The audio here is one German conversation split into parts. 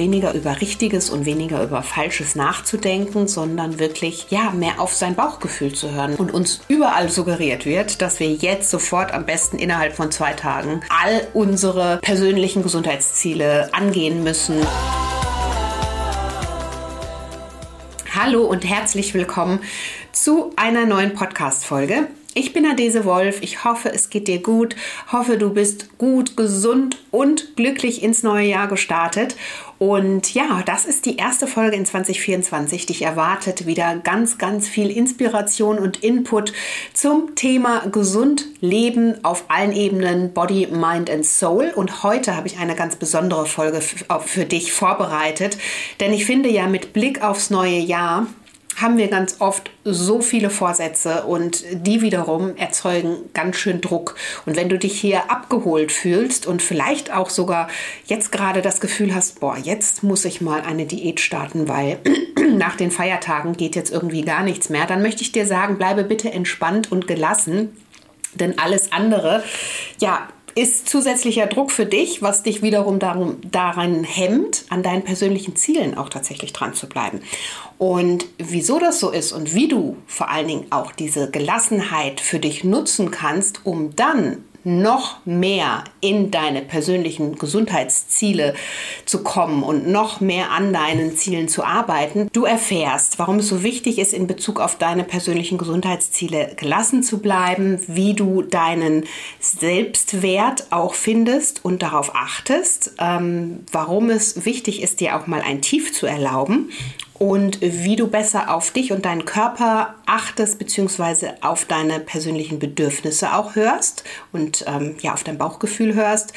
weniger über Richtiges und weniger über Falsches nachzudenken, sondern wirklich ja mehr auf sein Bauchgefühl zu hören und uns überall suggeriert wird, dass wir jetzt sofort am besten innerhalb von zwei Tagen all unsere persönlichen Gesundheitsziele angehen müssen. Hallo und herzlich willkommen zu einer neuen Podcast-Folge. Ich bin Adese Wolf. Ich hoffe, es geht dir gut. Hoffe, du bist gut, gesund und glücklich ins neue Jahr gestartet. Und ja, das ist die erste Folge in 2024. Dich erwartet wieder ganz, ganz viel Inspiration und Input zum Thema gesund leben auf allen Ebenen, Body, Mind and Soul. Und heute habe ich eine ganz besondere Folge für dich vorbereitet. Denn ich finde ja mit Blick aufs neue Jahr, haben wir ganz oft so viele Vorsätze und die wiederum erzeugen ganz schön Druck. Und wenn du dich hier abgeholt fühlst und vielleicht auch sogar jetzt gerade das Gefühl hast, boah, jetzt muss ich mal eine Diät starten, weil nach den Feiertagen geht jetzt irgendwie gar nichts mehr, dann möchte ich dir sagen, bleibe bitte entspannt und gelassen. Denn alles andere, ja, ist zusätzlicher Druck für dich, was dich wiederum darum, daran hemmt, an deinen persönlichen Zielen auch tatsächlich dran zu bleiben. Und wieso das so ist und wie du vor allen Dingen auch diese Gelassenheit für dich nutzen kannst, um dann noch mehr in deine persönlichen Gesundheitsziele zu kommen und noch mehr an deinen Zielen zu arbeiten. Du erfährst, warum es so wichtig ist, in Bezug auf deine persönlichen Gesundheitsziele gelassen zu bleiben, wie du deinen Selbstwert auch findest und darauf achtest, ähm, warum es wichtig ist, dir auch mal ein Tief zu erlauben und wie du besser auf dich und deinen Körper achtest, beziehungsweise auf deine persönlichen Bedürfnisse auch hörst und ähm, ja, auf dein Bauchgefühl hörst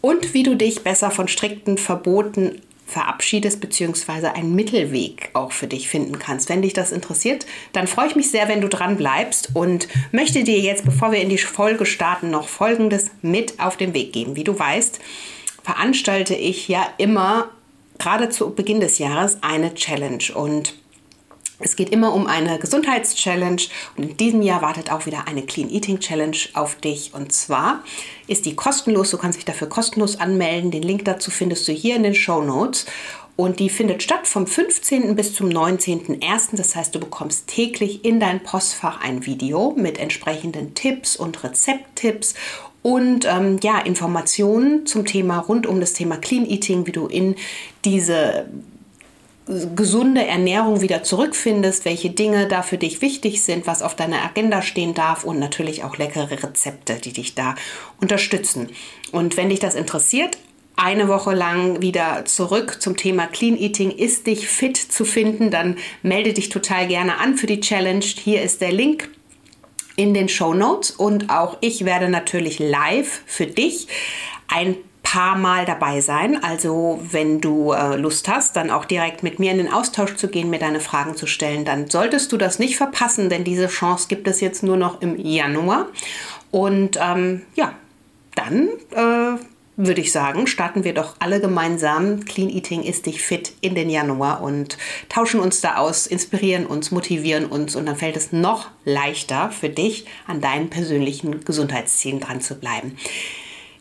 und wie du dich besser von strikten Verboten verabschiedest, beziehungsweise einen Mittelweg auch für dich finden kannst. Wenn dich das interessiert, dann freue ich mich sehr, wenn du dran bleibst und möchte dir jetzt, bevor wir in die Folge starten, noch Folgendes mit auf den Weg geben. Wie du weißt, veranstalte ich ja immer gerade zu Beginn des Jahres eine Challenge und es geht immer um eine Gesundheitschallenge und in diesem Jahr wartet auch wieder eine Clean Eating Challenge auf dich. Und zwar ist die kostenlos, du kannst dich dafür kostenlos anmelden. Den Link dazu findest du hier in den Show Notes. Und die findet statt vom 15. bis zum 19.01. Das heißt, du bekommst täglich in dein Postfach ein Video mit entsprechenden Tipps und Rezepttipps und ähm, ja, Informationen zum Thema rund um das Thema Clean Eating, wie du in diese gesunde Ernährung wieder zurückfindest, welche Dinge da für dich wichtig sind, was auf deiner Agenda stehen darf und natürlich auch leckere Rezepte, die dich da unterstützen. Und wenn dich das interessiert, eine Woche lang wieder zurück zum Thema Clean Eating, ist dich fit zu finden, dann melde dich total gerne an für die Challenge. Hier ist der Link in den Show Notes und auch ich werde natürlich live für dich ein paar Mal dabei sein. Also wenn du äh, Lust hast, dann auch direkt mit mir in den Austausch zu gehen, mir deine Fragen zu stellen, dann solltest du das nicht verpassen, denn diese Chance gibt es jetzt nur noch im Januar. Und ähm, ja, dann äh, würde ich sagen, starten wir doch alle gemeinsam. Clean Eating ist dich fit in den Januar und tauschen uns da aus, inspirieren uns, motivieren uns und dann fällt es noch leichter für dich, an deinen persönlichen Gesundheitszielen dran zu bleiben.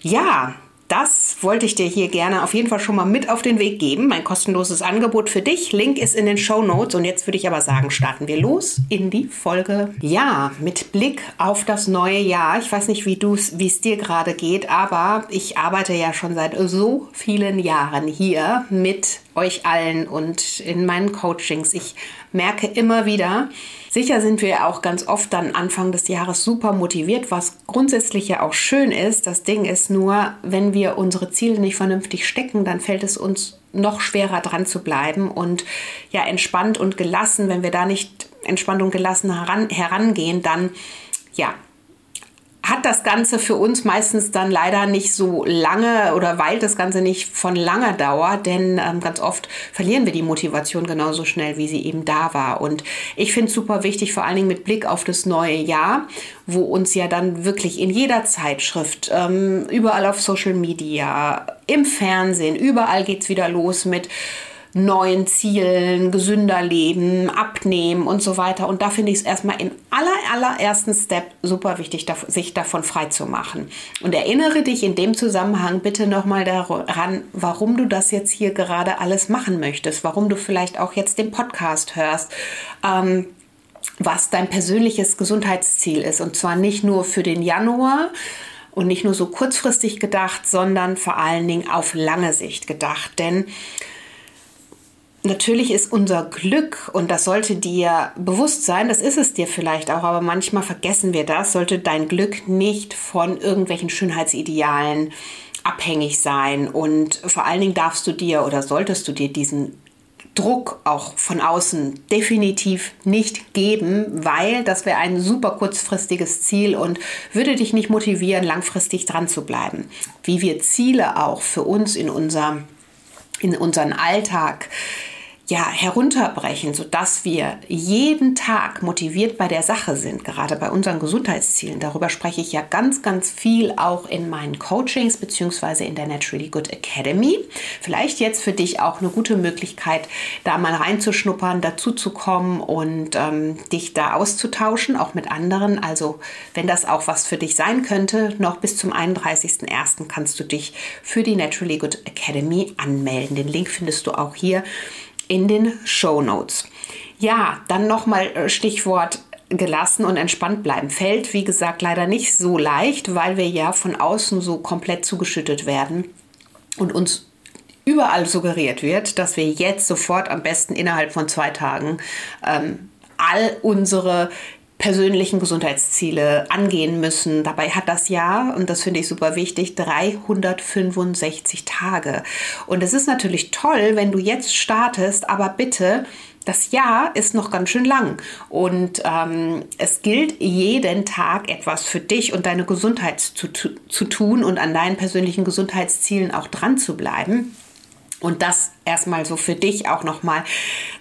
Ja, das wollte ich dir hier gerne auf jeden Fall schon mal mit auf den Weg geben. Mein kostenloses Angebot für dich. Link ist in den Show Notes. Und jetzt würde ich aber sagen, starten wir los in die Folge. Ja, mit Blick auf das neue Jahr. Ich weiß nicht, wie es dir gerade geht, aber ich arbeite ja schon seit so vielen Jahren hier mit euch allen und in meinen Coachings. Ich merke immer wieder, sicher sind wir auch ganz oft dann Anfang des Jahres super motiviert, was grundsätzlich ja auch schön ist. Das Ding ist nur, wenn wir unsere Ziele nicht vernünftig stecken, dann fällt es uns noch schwerer dran zu bleiben und ja entspannt und gelassen, wenn wir da nicht entspannt und gelassen heran, herangehen, dann ja, hat das Ganze für uns meistens dann leider nicht so lange oder weil das Ganze nicht von langer Dauer, denn ähm, ganz oft verlieren wir die Motivation genauso schnell, wie sie eben da war. Und ich finde es super wichtig, vor allen Dingen mit Blick auf das neue Jahr, wo uns ja dann wirklich in jeder Zeitschrift, ähm, überall auf Social Media, im Fernsehen, überall geht es wieder los mit neuen Zielen, gesünder leben, abnehmen und so weiter. Und da finde ich es erstmal in aller, allerersten Step super wichtig, sich davon frei zu machen. Und erinnere dich in dem Zusammenhang bitte nochmal daran, warum du das jetzt hier gerade alles machen möchtest, warum du vielleicht auch jetzt den Podcast hörst. Ähm, was dein persönliches Gesundheitsziel ist. Und zwar nicht nur für den Januar und nicht nur so kurzfristig gedacht, sondern vor allen Dingen auf lange Sicht gedacht. Denn Natürlich ist unser Glück, und das sollte dir bewusst sein, das ist es dir vielleicht auch, aber manchmal vergessen wir das, sollte dein Glück nicht von irgendwelchen Schönheitsidealen abhängig sein. Und vor allen Dingen darfst du dir oder solltest du dir diesen Druck auch von außen definitiv nicht geben, weil das wäre ein super kurzfristiges Ziel und würde dich nicht motivieren, langfristig dran zu bleiben. Wie wir Ziele auch für uns in, unser, in unseren Alltag ja, herunterbrechen, sodass wir jeden Tag motiviert bei der Sache sind, gerade bei unseren Gesundheitszielen. Darüber spreche ich ja ganz, ganz viel auch in meinen Coachings bzw. in der Naturally Good Academy. Vielleicht jetzt für dich auch eine gute Möglichkeit, da mal reinzuschnuppern, dazu zu kommen und ähm, dich da auszutauschen, auch mit anderen. Also wenn das auch was für dich sein könnte, noch bis zum 31.01. kannst du dich für die Naturally Good Academy anmelden. Den Link findest du auch hier in den Show Notes. Ja, dann nochmal äh, Stichwort gelassen und entspannt bleiben. Fällt, wie gesagt, leider nicht so leicht, weil wir ja von außen so komplett zugeschüttet werden und uns überall suggeriert wird, dass wir jetzt sofort am besten innerhalb von zwei Tagen ähm, all unsere persönlichen Gesundheitsziele angehen müssen. Dabei hat das Jahr, und das finde ich super wichtig, 365 Tage. Und es ist natürlich toll, wenn du jetzt startest, aber bitte, das Jahr ist noch ganz schön lang und ähm, es gilt jeden Tag etwas für dich und deine Gesundheit zu, zu tun und an deinen persönlichen Gesundheitszielen auch dran zu bleiben. Und das erstmal so für dich auch nochmal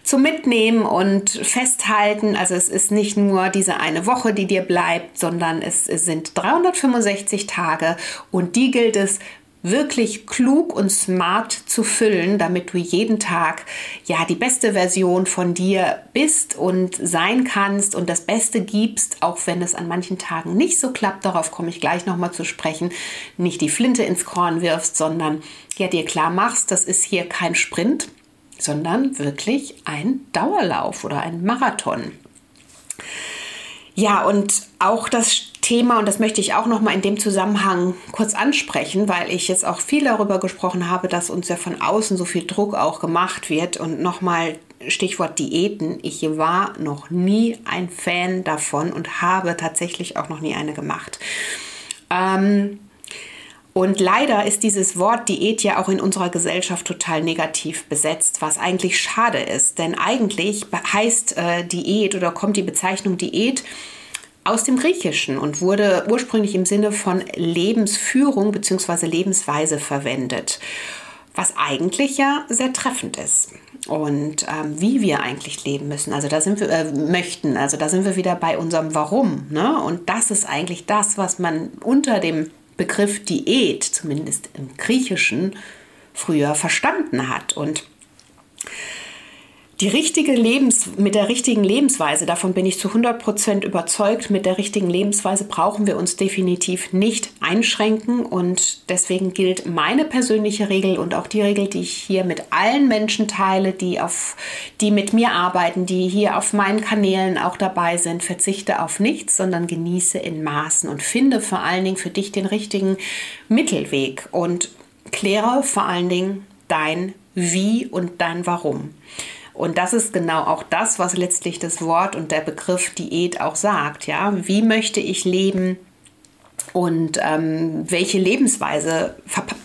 zu mitnehmen und festhalten. Also es ist nicht nur diese eine Woche, die dir bleibt, sondern es sind 365 Tage und die gilt es wirklich klug und smart zu füllen, damit du jeden Tag ja die beste Version von dir bist und sein kannst und das Beste gibst, auch wenn es an manchen Tagen nicht so klappt. Darauf komme ich gleich nochmal zu sprechen. Nicht die Flinte ins Korn wirfst, sondern ja dir klar machst, das ist hier kein Sprint, sondern wirklich ein Dauerlauf oder ein Marathon. Ja, und auch das Thema, und das möchte ich auch noch mal in dem Zusammenhang kurz ansprechen, weil ich jetzt auch viel darüber gesprochen habe, dass uns ja von außen so viel Druck auch gemacht wird. Und nochmal Stichwort Diäten. Ich war noch nie ein Fan davon und habe tatsächlich auch noch nie eine gemacht. Ähm, und leider ist dieses Wort Diät ja auch in unserer Gesellschaft total negativ besetzt, was eigentlich schade ist. Denn eigentlich heißt äh, Diät oder kommt die Bezeichnung Diät aus dem Griechischen und wurde ursprünglich im Sinne von Lebensführung bzw. Lebensweise verwendet, was eigentlich ja sehr treffend ist. Und ähm, wie wir eigentlich leben müssen, also da sind wir äh, möchten, also da sind wir wieder bei unserem Warum. Ne? Und das ist eigentlich das, was man unter dem Begriff Diät, zumindest im Griechischen, früher verstanden hat. Und die richtige Lebens mit der richtigen Lebensweise, davon bin ich zu 100% überzeugt, mit der richtigen Lebensweise brauchen wir uns definitiv nicht einschränken und deswegen gilt meine persönliche Regel und auch die Regel, die ich hier mit allen Menschen teile, die auf die mit mir arbeiten, die hier auf meinen Kanälen auch dabei sind, verzichte auf nichts, sondern genieße in Maßen und finde vor allen Dingen für dich den richtigen Mittelweg und kläre vor allen Dingen dein Wie und dein Warum. Und das ist genau auch das, was letztlich das Wort und der Begriff Diät auch sagt. Ja, wie möchte ich leben? Und ähm, welche Lebensweise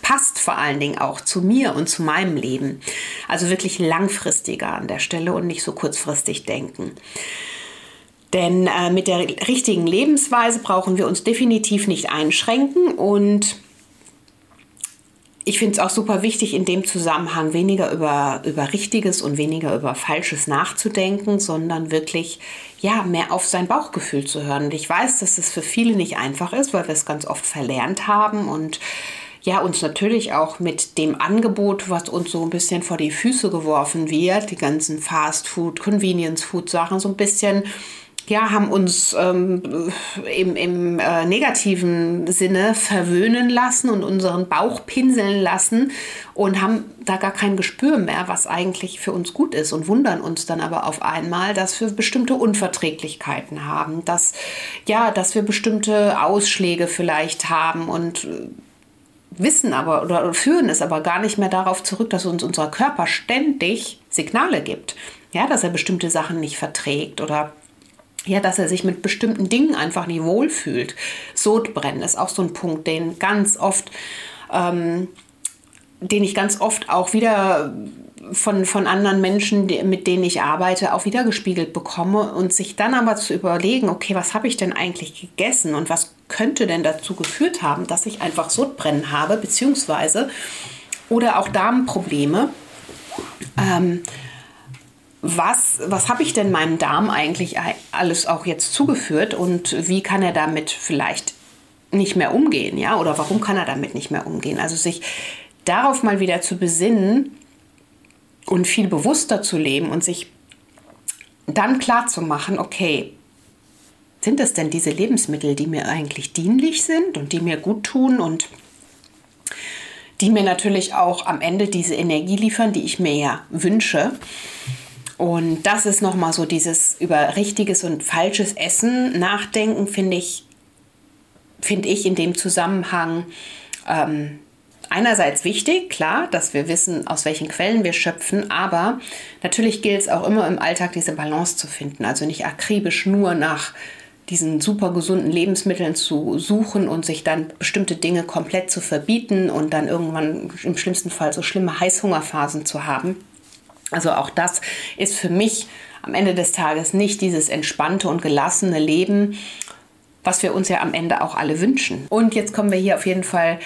passt vor allen Dingen auch zu mir und zu meinem Leben? Also wirklich langfristiger an der Stelle und nicht so kurzfristig denken. Denn äh, mit der richtigen Lebensweise brauchen wir uns definitiv nicht einschränken und ich finde es auch super wichtig, in dem Zusammenhang weniger über, über Richtiges und weniger über Falsches nachzudenken, sondern wirklich ja, mehr auf sein Bauchgefühl zu hören. Und ich weiß, dass es für viele nicht einfach ist, weil wir es ganz oft verlernt haben und ja, uns natürlich auch mit dem Angebot, was uns so ein bisschen vor die Füße geworfen wird, die ganzen Fast Food, Convenience Food Sachen so ein bisschen ja, haben uns ähm, im, im äh, negativen Sinne verwöhnen lassen und unseren Bauch pinseln lassen und haben da gar kein Gespür mehr, was eigentlich für uns gut ist und wundern uns dann aber auf einmal, dass wir bestimmte Unverträglichkeiten haben, dass ja, dass wir bestimmte Ausschläge vielleicht haben und äh, wissen aber oder führen es aber gar nicht mehr darauf zurück, dass uns unser Körper ständig Signale gibt. Ja, dass er bestimmte Sachen nicht verträgt oder ja, dass er sich mit bestimmten Dingen einfach nicht wohlfühlt. Sodbrennen ist auch so ein Punkt, den ganz oft, ähm, den ich ganz oft auch wieder von, von anderen Menschen, mit denen ich arbeite, auch wieder gespiegelt bekomme und sich dann aber zu überlegen, okay, was habe ich denn eigentlich gegessen und was könnte denn dazu geführt haben, dass ich einfach Sodbrennen habe, beziehungsweise oder auch Darmprobleme. Ähm, was, was habe ich denn meinem Darm eigentlich alles auch jetzt zugeführt und wie kann er damit vielleicht nicht mehr umgehen, ja? Oder warum kann er damit nicht mehr umgehen? Also sich darauf mal wieder zu besinnen und viel bewusster zu leben und sich dann klar zu machen, okay, sind das denn diese Lebensmittel, die mir eigentlich dienlich sind und die mir gut tun und die mir natürlich auch am Ende diese Energie liefern, die ich mir ja wünsche? Und das ist nochmal so dieses über richtiges und falsches Essen nachdenken, finde ich, finde ich in dem Zusammenhang ähm, einerseits wichtig, klar, dass wir wissen, aus welchen Quellen wir schöpfen, aber natürlich gilt es auch immer im Alltag, diese Balance zu finden. Also nicht akribisch nur nach diesen super gesunden Lebensmitteln zu suchen und sich dann bestimmte Dinge komplett zu verbieten und dann irgendwann im schlimmsten Fall so schlimme Heißhungerphasen zu haben. Also auch das ist für mich am Ende des Tages nicht dieses entspannte und gelassene Leben, was wir uns ja am Ende auch alle wünschen. Und jetzt kommen wir hier auf jeden Fall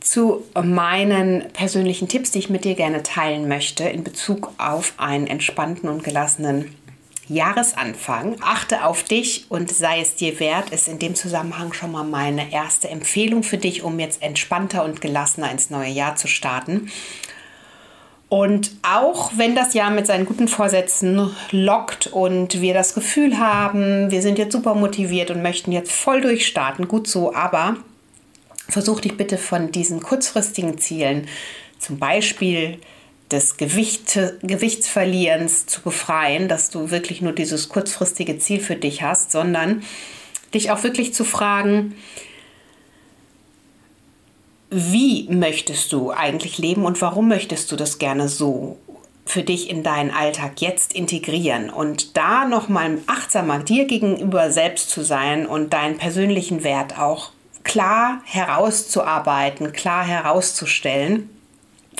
zu meinen persönlichen Tipps, die ich mit dir gerne teilen möchte in Bezug auf einen entspannten und gelassenen Jahresanfang. Achte auf dich und sei es dir wert, ist in dem Zusammenhang schon mal meine erste Empfehlung für dich, um jetzt entspannter und gelassener ins neue Jahr zu starten. Und auch wenn das Jahr mit seinen guten Vorsätzen lockt und wir das Gefühl haben, wir sind jetzt super motiviert und möchten jetzt voll durchstarten, gut so, aber versuch dich bitte von diesen kurzfristigen Zielen, zum Beispiel des Gewicht, Gewichtsverlierens zu befreien, dass du wirklich nur dieses kurzfristige Ziel für dich hast, sondern dich auch wirklich zu fragen, wie möchtest du eigentlich leben und warum möchtest du das gerne so für dich in deinen Alltag jetzt integrieren und da nochmal achtsamer dir gegenüber selbst zu sein und deinen persönlichen Wert auch klar herauszuarbeiten, klar herauszustellen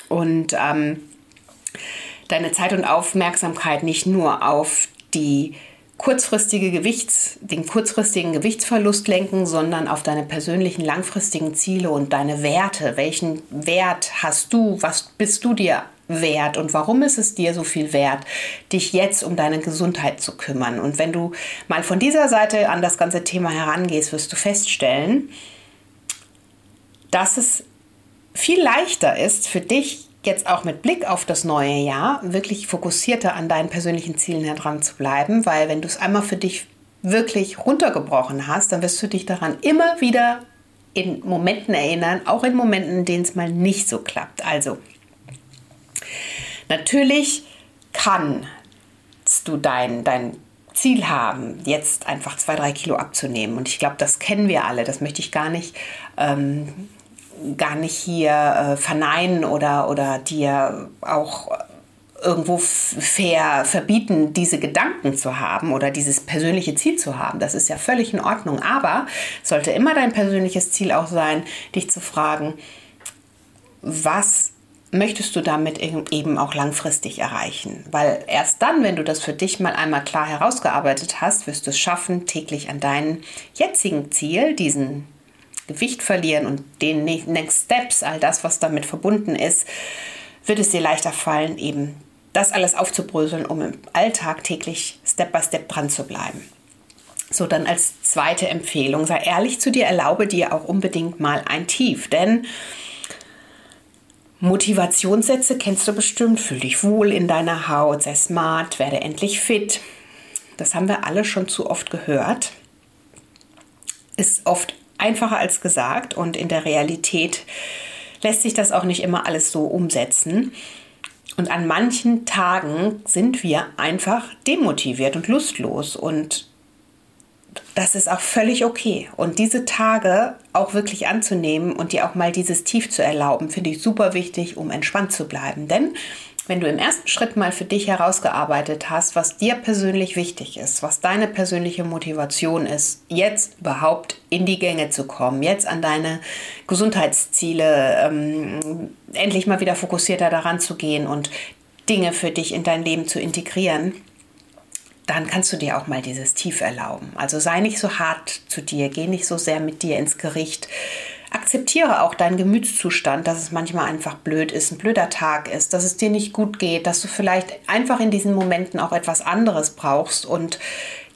und ähm, deine Zeit und Aufmerksamkeit nicht nur auf die kurzfristige Gewichts, den kurzfristigen Gewichtsverlust lenken, sondern auf deine persönlichen langfristigen Ziele und deine Werte. Welchen Wert hast du? Was bist du dir wert und warum ist es dir so viel wert, dich jetzt um deine Gesundheit zu kümmern? Und wenn du mal von dieser Seite an das ganze Thema herangehst, wirst du feststellen, dass es viel leichter ist für dich jetzt auch mit Blick auf das neue Jahr wirklich fokussierter an deinen persönlichen Zielen heran zu bleiben, weil wenn du es einmal für dich wirklich runtergebrochen hast, dann wirst du dich daran immer wieder in Momenten erinnern, auch in Momenten, in denen es mal nicht so klappt. Also, natürlich kannst du dein, dein Ziel haben, jetzt einfach zwei, drei Kilo abzunehmen. Und ich glaube, das kennen wir alle. Das möchte ich gar nicht ähm, gar nicht hier äh, verneinen oder, oder dir auch irgendwo fair verbieten, diese Gedanken zu haben oder dieses persönliche Ziel zu haben. Das ist ja völlig in Ordnung. Aber sollte immer dein persönliches Ziel auch sein, dich zu fragen, was möchtest du damit eben auch langfristig erreichen? Weil erst dann, wenn du das für dich mal einmal klar herausgearbeitet hast, wirst du es schaffen, täglich an deinen jetzigen Ziel, diesen Gewicht verlieren und den Next Steps, all das, was damit verbunden ist, wird es dir leichter fallen, eben das alles aufzubröseln, um im Alltag täglich Step by Step dran zu bleiben. So, dann als zweite Empfehlung, sei ehrlich zu dir, erlaube dir auch unbedingt mal ein Tief, denn Motivationssätze kennst du bestimmt, fühl dich wohl in deiner Haut, sei smart, werde endlich fit. Das haben wir alle schon zu oft gehört. Ist oft einfacher als gesagt und in der Realität lässt sich das auch nicht immer alles so umsetzen. Und an manchen Tagen sind wir einfach demotiviert und lustlos und das ist auch völlig okay. Und diese Tage auch wirklich anzunehmen und dir auch mal dieses Tief zu erlauben, finde ich super wichtig, um entspannt zu bleiben. Denn wenn du im ersten Schritt mal für dich herausgearbeitet hast, was dir persönlich wichtig ist, was deine persönliche Motivation ist, jetzt überhaupt in die Gänge zu kommen, jetzt an deine Gesundheitsziele ähm, endlich mal wieder fokussierter daran zu gehen und Dinge für dich in dein Leben zu integrieren, dann kannst du dir auch mal dieses Tief erlauben. Also sei nicht so hart zu dir, geh nicht so sehr mit dir ins Gericht. Akzeptiere auch deinen Gemütszustand, dass es manchmal einfach blöd ist, ein blöder Tag ist, dass es dir nicht gut geht, dass du vielleicht einfach in diesen Momenten auch etwas anderes brauchst und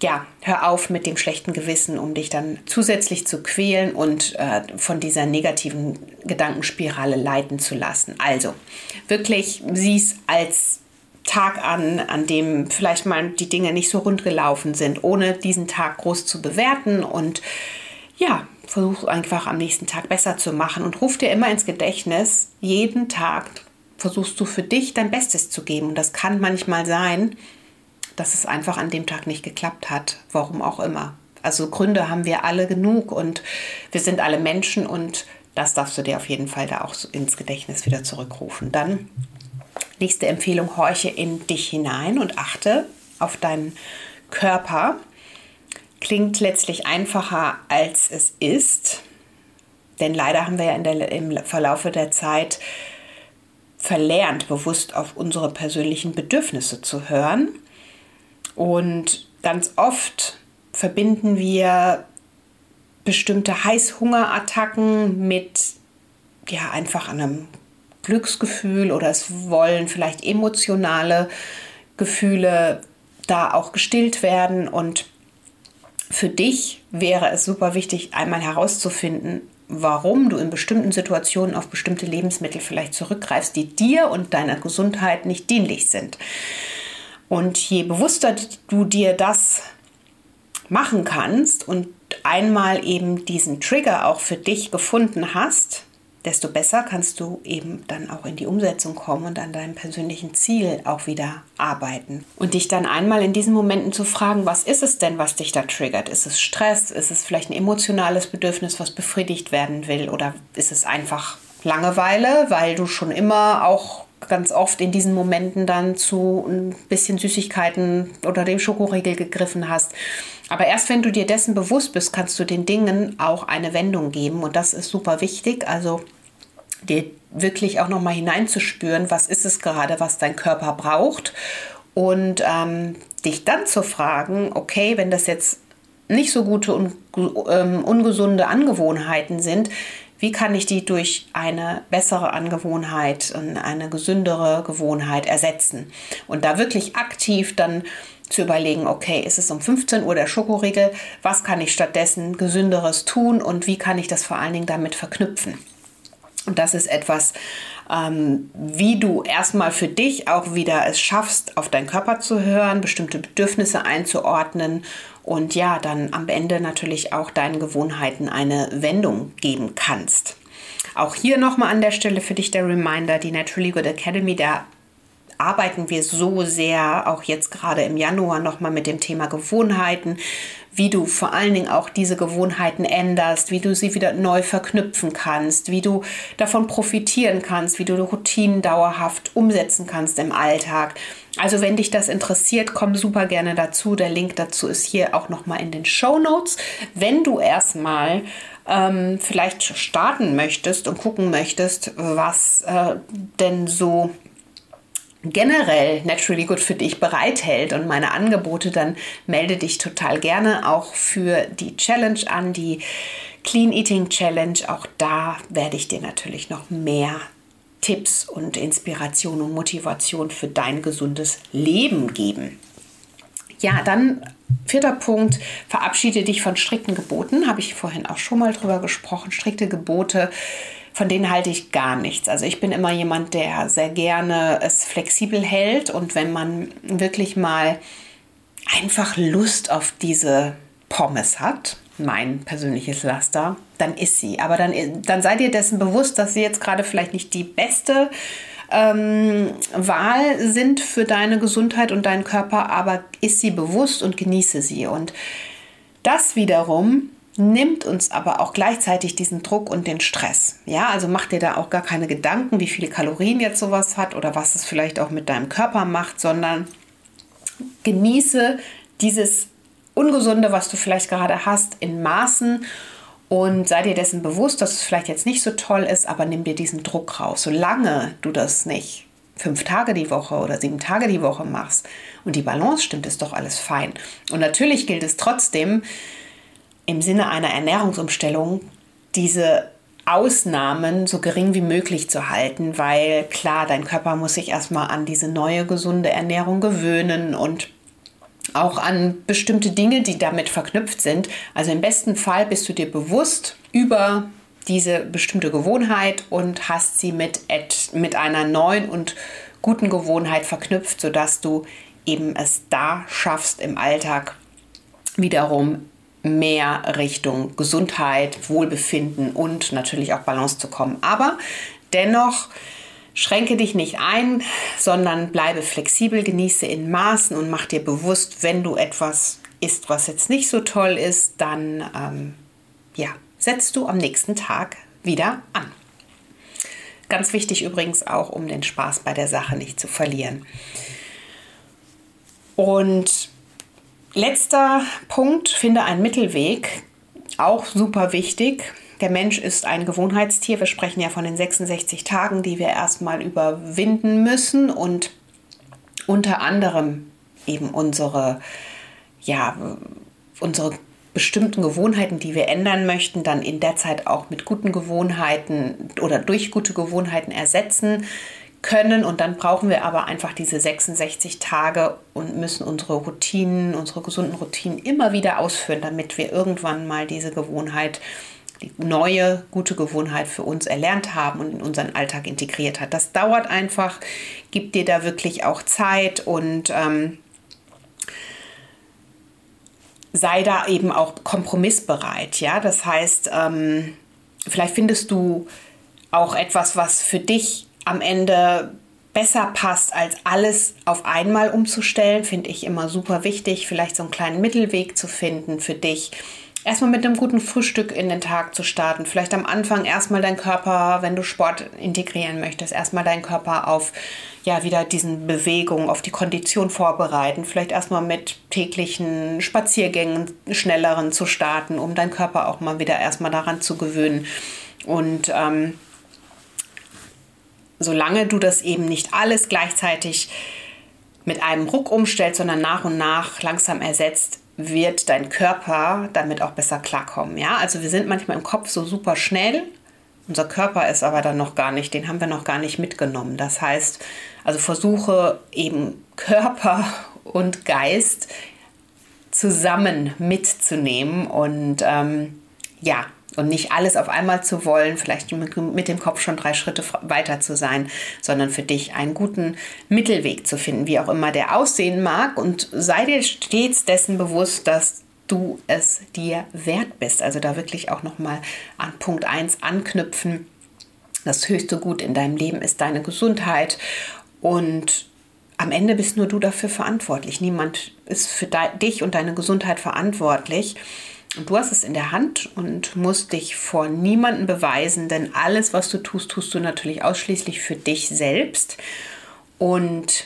ja, hör auf mit dem schlechten Gewissen, um dich dann zusätzlich zu quälen und äh, von dieser negativen Gedankenspirale leiten zu lassen. Also wirklich sieh es als Tag an, an dem vielleicht mal die Dinge nicht so rund gelaufen sind, ohne diesen Tag groß zu bewerten und ja, versuch einfach am nächsten Tag besser zu machen und ruf dir immer ins Gedächtnis, jeden Tag versuchst du für dich dein Bestes zu geben und das kann manchmal sein, dass es einfach an dem Tag nicht geklappt hat, warum auch immer. Also Gründe haben wir alle genug und wir sind alle Menschen und das darfst du dir auf jeden Fall da auch ins Gedächtnis wieder zurückrufen. Dann Nächste Empfehlung, horche in dich hinein und achte auf deinen Körper. Klingt letztlich einfacher, als es ist. Denn leider haben wir ja der, im Verlaufe der Zeit verlernt, bewusst auf unsere persönlichen Bedürfnisse zu hören. Und ganz oft verbinden wir bestimmte Heißhungerattacken mit ja einfach einem Glücksgefühl oder es wollen vielleicht emotionale Gefühle da auch gestillt werden. Und für dich wäre es super wichtig, einmal herauszufinden, warum du in bestimmten Situationen auf bestimmte Lebensmittel vielleicht zurückgreifst, die dir und deiner Gesundheit nicht dienlich sind. Und je bewusster du dir das machen kannst und einmal eben diesen Trigger auch für dich gefunden hast, desto besser kannst du eben dann auch in die Umsetzung kommen und an deinem persönlichen Ziel auch wieder arbeiten. Und dich dann einmal in diesen Momenten zu fragen, was ist es denn, was dich da triggert? Ist es Stress? Ist es vielleicht ein emotionales Bedürfnis, was befriedigt werden will? Oder ist es einfach Langeweile, weil du schon immer auch ganz oft in diesen Momenten dann zu ein bisschen Süßigkeiten oder dem Schokoriegel gegriffen hast. Aber erst wenn du dir dessen bewusst bist, kannst du den Dingen auch eine Wendung geben und das ist super wichtig. Also dir wirklich auch noch mal hineinzuspüren, was ist es gerade, was dein Körper braucht und ähm, dich dann zu fragen, okay, wenn das jetzt nicht so gute und ähm, ungesunde Angewohnheiten sind, wie kann ich die durch eine bessere Angewohnheit und eine gesündere Gewohnheit ersetzen? Und da wirklich aktiv dann zu überlegen, okay, ist es um 15 Uhr der Schokoriegel, was kann ich stattdessen gesünderes tun und wie kann ich das vor allen Dingen damit verknüpfen? Und das ist etwas, ähm, wie du erstmal für dich auch wieder es schaffst, auf deinen Körper zu hören, bestimmte Bedürfnisse einzuordnen und ja, dann am Ende natürlich auch deinen Gewohnheiten eine Wendung geben kannst. Auch hier nochmal an der Stelle für dich der Reminder, die Naturally Good Academy, da arbeiten wir so sehr, auch jetzt gerade im Januar nochmal mit dem Thema Gewohnheiten, wie du vor allen Dingen auch diese Gewohnheiten änderst, wie du sie wieder neu verknüpfen kannst, wie du davon profitieren kannst, wie du Routinen dauerhaft umsetzen kannst im Alltag. Also wenn dich das interessiert, komm super gerne dazu. Der Link dazu ist hier auch nochmal in den Show Notes. Wenn du erstmal ähm, vielleicht starten möchtest und gucken möchtest, was äh, denn so generell Naturally Good für dich bereithält und meine Angebote, dann melde dich total gerne auch für die Challenge an, die Clean Eating Challenge. Auch da werde ich dir natürlich noch mehr Tipps und Inspiration und Motivation für dein gesundes Leben geben. Ja, dann vierter Punkt, verabschiede dich von strikten Geboten. Habe ich vorhin auch schon mal drüber gesprochen. Strikte Gebote von denen halte ich gar nichts. Also ich bin immer jemand, der sehr gerne es flexibel hält und wenn man wirklich mal einfach Lust auf diese Pommes hat, mein persönliches Laster, dann isst sie. Aber dann, dann seid ihr dessen bewusst, dass sie jetzt gerade vielleicht nicht die beste ähm, Wahl sind für deine Gesundheit und deinen Körper, aber isst sie bewusst und genieße sie. Und das wiederum nimmt uns aber auch gleichzeitig diesen Druck und den Stress. Ja, also mach dir da auch gar keine Gedanken, wie viele Kalorien jetzt sowas hat oder was es vielleicht auch mit deinem Körper macht, sondern genieße dieses Ungesunde, was du vielleicht gerade hast, in Maßen und sei dir dessen bewusst, dass es vielleicht jetzt nicht so toll ist, aber nimm dir diesen Druck raus. Solange du das nicht fünf Tage die Woche oder sieben Tage die Woche machst und die Balance stimmt, ist doch alles fein. Und natürlich gilt es trotzdem im Sinne einer Ernährungsumstellung, diese Ausnahmen so gering wie möglich zu halten, weil klar, dein Körper muss sich erstmal an diese neue gesunde Ernährung gewöhnen und auch an bestimmte Dinge, die damit verknüpft sind. Also im besten Fall bist du dir bewusst über diese bestimmte Gewohnheit und hast sie mit, mit einer neuen und guten Gewohnheit verknüpft, sodass du eben es da schaffst, im Alltag wiederum mehr Richtung Gesundheit, Wohlbefinden und natürlich auch Balance zu kommen. Aber dennoch Schränke dich nicht ein, sondern bleibe flexibel, genieße in Maßen und mach dir bewusst, wenn du etwas isst, was jetzt nicht so toll ist, dann ähm, ja, setzt du am nächsten Tag wieder an. Ganz wichtig übrigens auch, um den Spaß bei der Sache nicht zu verlieren. Und letzter Punkt, finde einen Mittelweg, auch super wichtig. Der Mensch ist ein Gewohnheitstier. Wir sprechen ja von den 66 Tagen, die wir erstmal überwinden müssen und unter anderem eben unsere, ja, unsere bestimmten Gewohnheiten, die wir ändern möchten, dann in der Zeit auch mit guten Gewohnheiten oder durch gute Gewohnheiten ersetzen können. Und dann brauchen wir aber einfach diese 66 Tage und müssen unsere Routinen, unsere gesunden Routinen immer wieder ausführen, damit wir irgendwann mal diese Gewohnheit die neue gute Gewohnheit für uns erlernt haben und in unseren Alltag integriert hat. Das dauert einfach, gibt dir da wirklich auch Zeit und ähm, sei da eben auch kompromissbereit. Ja, das heißt, ähm, vielleicht findest du auch etwas, was für dich am Ende besser passt, als alles auf einmal umzustellen, finde ich immer super wichtig, vielleicht so einen kleinen Mittelweg zu finden für dich erstmal mit einem guten Frühstück in den Tag zu starten. Vielleicht am Anfang erstmal dein Körper, wenn du Sport integrieren möchtest, erstmal deinen Körper auf ja wieder diesen Bewegungen, auf die Kondition vorbereiten. Vielleicht erstmal mit täglichen Spaziergängen, schnelleren zu starten, um deinen Körper auch mal wieder erstmal daran zu gewöhnen. Und ähm, solange du das eben nicht alles gleichzeitig mit einem Ruck umstellst, sondern nach und nach langsam ersetzt, wird dein Körper damit auch besser klarkommen. Ja, also wir sind manchmal im Kopf so super schnell. Unser Körper ist aber dann noch gar nicht, den haben wir noch gar nicht mitgenommen. Das heißt, also versuche eben Körper und Geist zusammen mitzunehmen und ähm, ja, und nicht alles auf einmal zu wollen, vielleicht mit dem Kopf schon drei Schritte weiter zu sein, sondern für dich einen guten Mittelweg zu finden, wie auch immer der aussehen mag. Und sei dir stets dessen bewusst, dass du es dir wert bist. Also da wirklich auch nochmal an Punkt 1 anknüpfen. Das höchste Gut in deinem Leben ist deine Gesundheit und am Ende bist nur du dafür verantwortlich. Niemand ist für dich und deine Gesundheit verantwortlich. Und du hast es in der Hand und musst dich vor niemandem beweisen, denn alles, was du tust, tust du natürlich ausschließlich für dich selbst. Und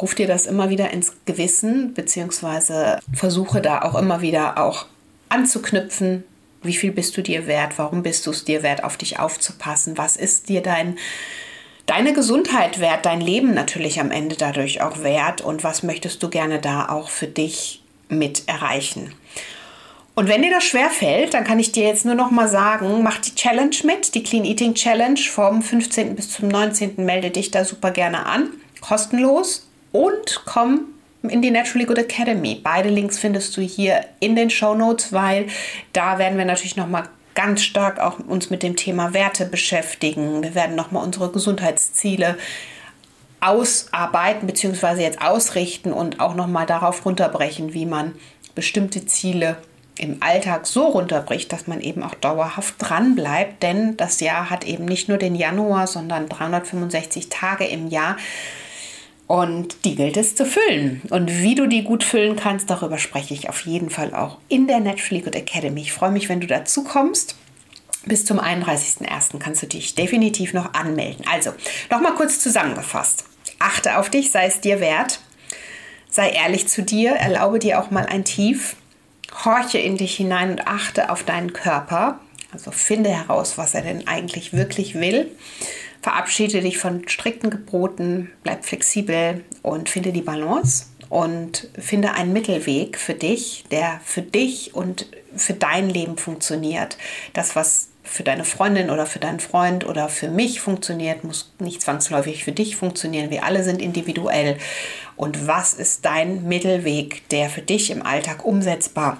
ruf dir das immer wieder ins Gewissen, beziehungsweise versuche da auch immer wieder auch anzuknüpfen. Wie viel bist du dir wert? Warum bist du es dir wert, auf dich aufzupassen? Was ist dir dein, deine Gesundheit wert? Dein Leben natürlich am Ende dadurch auch wert? Und was möchtest du gerne da auch für dich mit erreichen? Und wenn dir das schwer fällt, dann kann ich dir jetzt nur noch mal sagen, mach die Challenge mit, die Clean Eating Challenge vom 15. bis zum 19. Melde dich da super gerne an, kostenlos und komm in die Naturally Good Academy. Beide Links findest du hier in den Show Notes, weil da werden wir natürlich noch mal ganz stark auch uns mit dem Thema Werte beschäftigen. Wir werden noch mal unsere Gesundheitsziele ausarbeiten bzw. jetzt ausrichten und auch nochmal darauf runterbrechen, wie man bestimmte Ziele im Alltag so runterbricht, dass man eben auch dauerhaft dran bleibt. Denn das Jahr hat eben nicht nur den Januar, sondern 365 Tage im Jahr. Und die gilt es zu füllen. Und wie du die gut füllen kannst, darüber spreche ich auf jeden Fall auch in der Naturally Good Academy. Ich freue mich, wenn du dazu kommst. Bis zum 31.01. kannst du dich definitiv noch anmelden. Also, nochmal kurz zusammengefasst. Achte auf dich, sei es dir wert. Sei ehrlich zu dir, erlaube dir auch mal ein Tief. Horche in dich hinein und achte auf deinen Körper. Also finde heraus, was er denn eigentlich wirklich will. Verabschiede dich von strikten Geboten, bleib flexibel und finde die Balance und finde einen Mittelweg für dich, der für dich und für dein Leben funktioniert. Das, was für deine Freundin oder für deinen Freund oder für mich funktioniert, muss nicht zwangsläufig für dich funktionieren. Wir alle sind individuell. Und was ist dein Mittelweg, der für dich im Alltag umsetzbar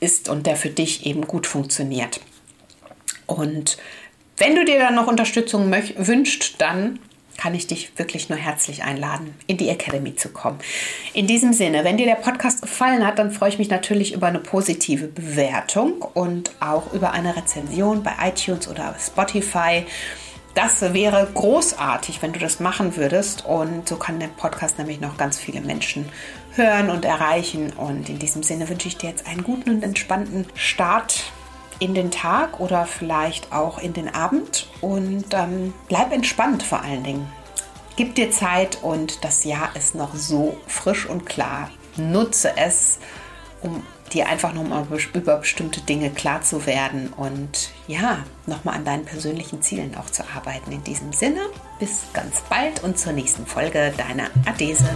ist und der für dich eben gut funktioniert? Und wenn du dir dann noch Unterstützung wünscht, dann kann ich dich wirklich nur herzlich einladen, in die Academy zu kommen. In diesem Sinne, wenn dir der Podcast gefallen hat, dann freue ich mich natürlich über eine positive Bewertung und auch über eine Rezension bei iTunes oder Spotify. Das wäre großartig, wenn du das machen würdest. Und so kann der Podcast nämlich noch ganz viele Menschen hören und erreichen. Und in diesem Sinne wünsche ich dir jetzt einen guten und entspannten Start in den Tag oder vielleicht auch in den Abend und ähm, bleib entspannt vor allen Dingen. Gib dir Zeit und das Jahr ist noch so frisch und klar. Nutze es, um dir einfach nochmal über bestimmte Dinge klar zu werden und ja, nochmal an deinen persönlichen Zielen auch zu arbeiten. In diesem Sinne, bis ganz bald und zur nächsten Folge, deiner Adese.